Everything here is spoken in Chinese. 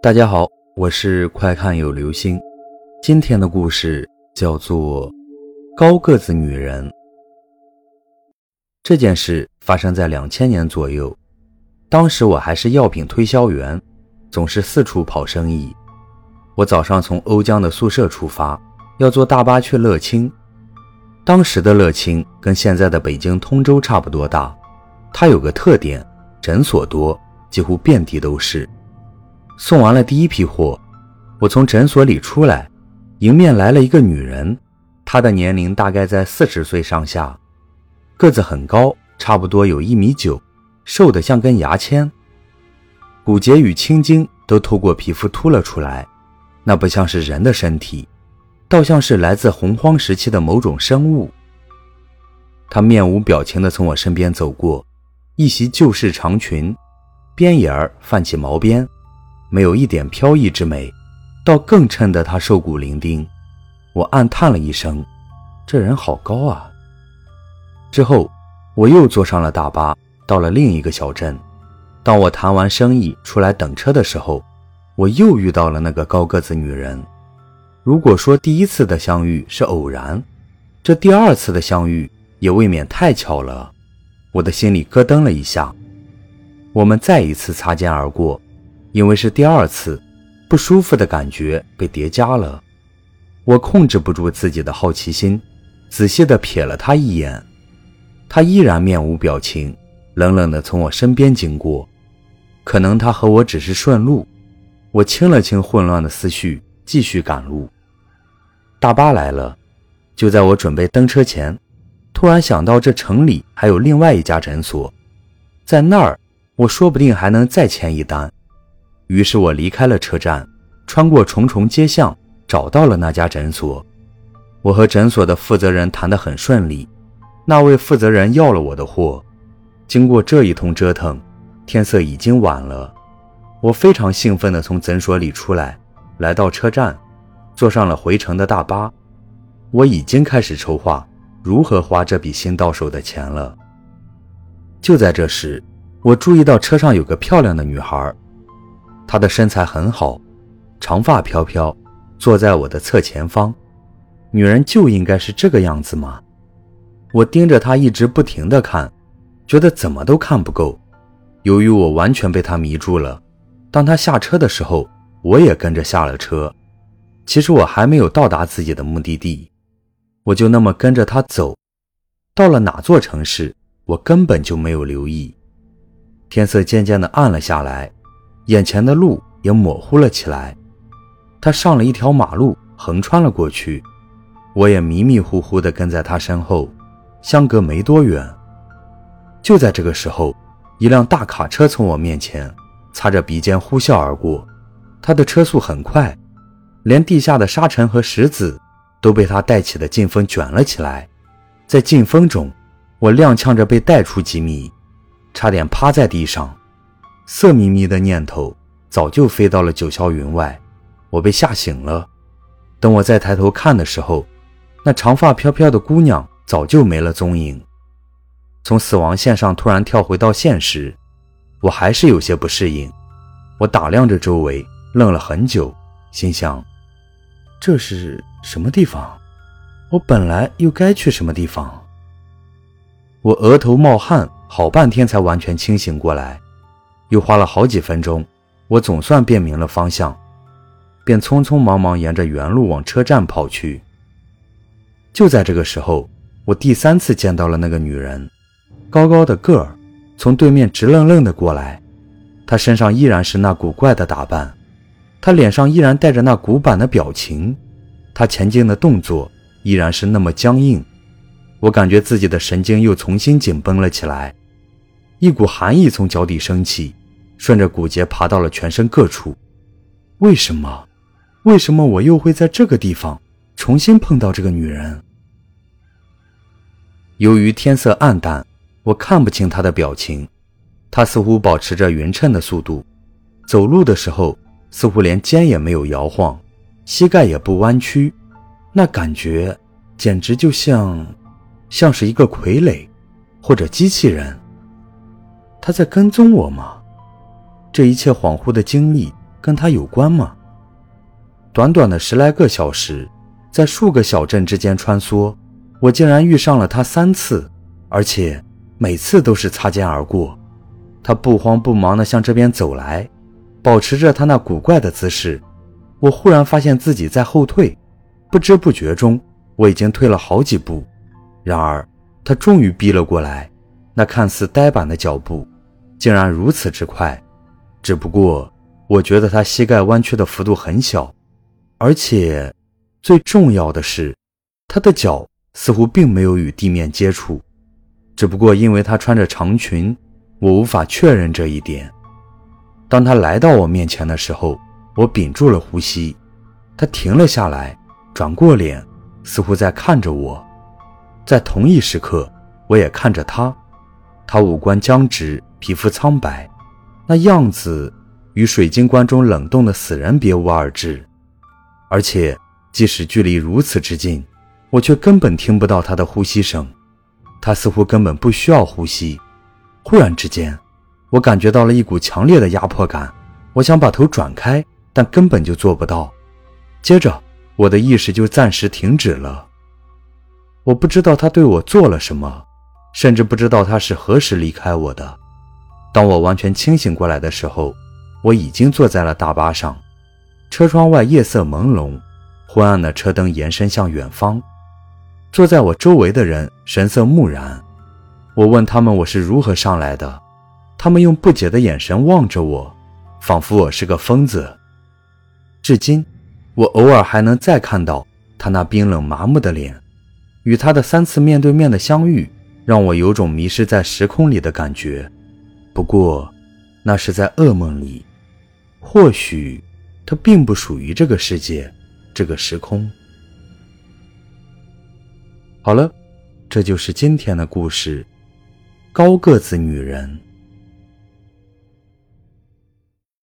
大家好，我是快看有流星。今天的故事叫做《高个子女人》。这件事发生在两千年左右，当时我还是药品推销员，总是四处跑生意。我早上从瓯江的宿舍出发，要坐大巴去乐清。当时的乐清跟现在的北京通州差不多大，它有个特点，诊所多，几乎遍地都是。送完了第一批货，我从诊所里出来，迎面来了一个女人，她的年龄大概在四十岁上下，个子很高，差不多有一米九，瘦得像根牙签，骨节与青筋都透过皮肤凸了出来，那不像是人的身体，倒像是来自洪荒时期的某种生物。她面无表情地从我身边走过，一袭旧式长裙，边沿儿泛起毛边。没有一点飘逸之美，倒更衬得他瘦骨伶仃。我暗叹了一声：“这人好高啊！”之后，我又坐上了大巴，到了另一个小镇。当我谈完生意出来等车的时候，我又遇到了那个高个子女人。如果说第一次的相遇是偶然，这第二次的相遇也未免太巧了。我的心里咯噔了一下。我们再一次擦肩而过。因为是第二次，不舒服的感觉被叠加了，我控制不住自己的好奇心，仔细地瞥了他一眼，他依然面无表情，冷冷地从我身边经过。可能他和我只是顺路，我清了清混乱的思绪，继续赶路。大巴来了，就在我准备登车前，突然想到这城里还有另外一家诊所，在那儿我说不定还能再签一单。于是我离开了车站，穿过重重街巷，找到了那家诊所。我和诊所的负责人谈得很顺利，那位负责人要了我的货。经过这一通折腾，天色已经晚了。我非常兴奋地从诊所里出来，来到车站，坐上了回程的大巴。我已经开始筹划如何花这笔新到手的钱了。就在这时，我注意到车上有个漂亮的女孩。她的身材很好，长发飘飘，坐在我的侧前方。女人就应该是这个样子吗？我盯着她一直不停地看，觉得怎么都看不够。由于我完全被她迷住了，当她下车的时候，我也跟着下了车。其实我还没有到达自己的目的地，我就那么跟着她走。到了哪座城市，我根本就没有留意。天色渐渐地暗了下来。眼前的路也模糊了起来，他上了一条马路，横穿了过去，我也迷迷糊糊地跟在他身后，相隔没多远。就在这个时候，一辆大卡车从我面前擦着鼻尖呼啸而过，它的车速很快，连地下的沙尘和石子都被它带起的劲风卷了起来。在劲风中，我踉跄着被带出几米，差点趴在地上。色眯眯的念头早就飞到了九霄云外，我被吓醒了。等我再抬头看的时候，那长发飘飘的姑娘早就没了踪影。从死亡线上突然跳回到现实，我还是有些不适应。我打量着周围，愣了很久，心想：这是什么地方？我本来又该去什么地方？我额头冒汗，好半天才完全清醒过来。又花了好几分钟，我总算辨明了方向，便匆匆忙忙沿着原路往车站跑去。就在这个时候，我第三次见到了那个女人，高高的个儿，从对面直愣愣的过来。她身上依然是那古怪的打扮，她脸上依然带着那古板的表情，她前进的动作依然是那么僵硬。我感觉自己的神经又重新紧绷了起来，一股寒意从脚底升起。顺着骨节爬到了全身各处，为什么？为什么我又会在这个地方重新碰到这个女人？由于天色暗淡，我看不清她的表情。她似乎保持着匀称的速度，走路的时候似乎连肩也没有摇晃，膝盖也不弯曲，那感觉简直就像，像是一个傀儡，或者机器人。她在跟踪我吗？这一切恍惚的经历跟他有关吗？短短的十来个小时，在数个小镇之间穿梭，我竟然遇上了他三次，而且每次都是擦肩而过。他不慌不忙地向这边走来，保持着他那古怪的姿势。我忽然发现自己在后退，不知不觉中，我已经退了好几步。然而，他终于逼了过来，那看似呆板的脚步，竟然如此之快。只不过，我觉得他膝盖弯曲的幅度很小，而且最重要的是，他的脚似乎并没有与地面接触。只不过因为他穿着长裙，我无法确认这一点。当他来到我面前的时候，我屏住了呼吸。他停了下来，转过脸，似乎在看着我。在同一时刻，我也看着他。他五官僵直，皮肤苍白。那样子与水晶棺中冷冻的死人别无二致，而且即使距离如此之近，我却根本听不到他的呼吸声。他似乎根本不需要呼吸。忽然之间，我感觉到了一股强烈的压迫感，我想把头转开，但根本就做不到。接着，我的意识就暂时停止了。我不知道他对我做了什么，甚至不知道他是何时离开我的。当我完全清醒过来的时候，我已经坐在了大巴上。车窗外夜色朦胧，昏暗的车灯延伸向远方。坐在我周围的人神色木然。我问他们我是如何上来的，他们用不解的眼神望着我，仿佛我是个疯子。至今，我偶尔还能再看到他那冰冷麻木的脸。与他的三次面对面的相遇，让我有种迷失在时空里的感觉。不过，那是在噩梦里。或许，他并不属于这个世界，这个时空。好了，这就是今天的故事。高个子女人。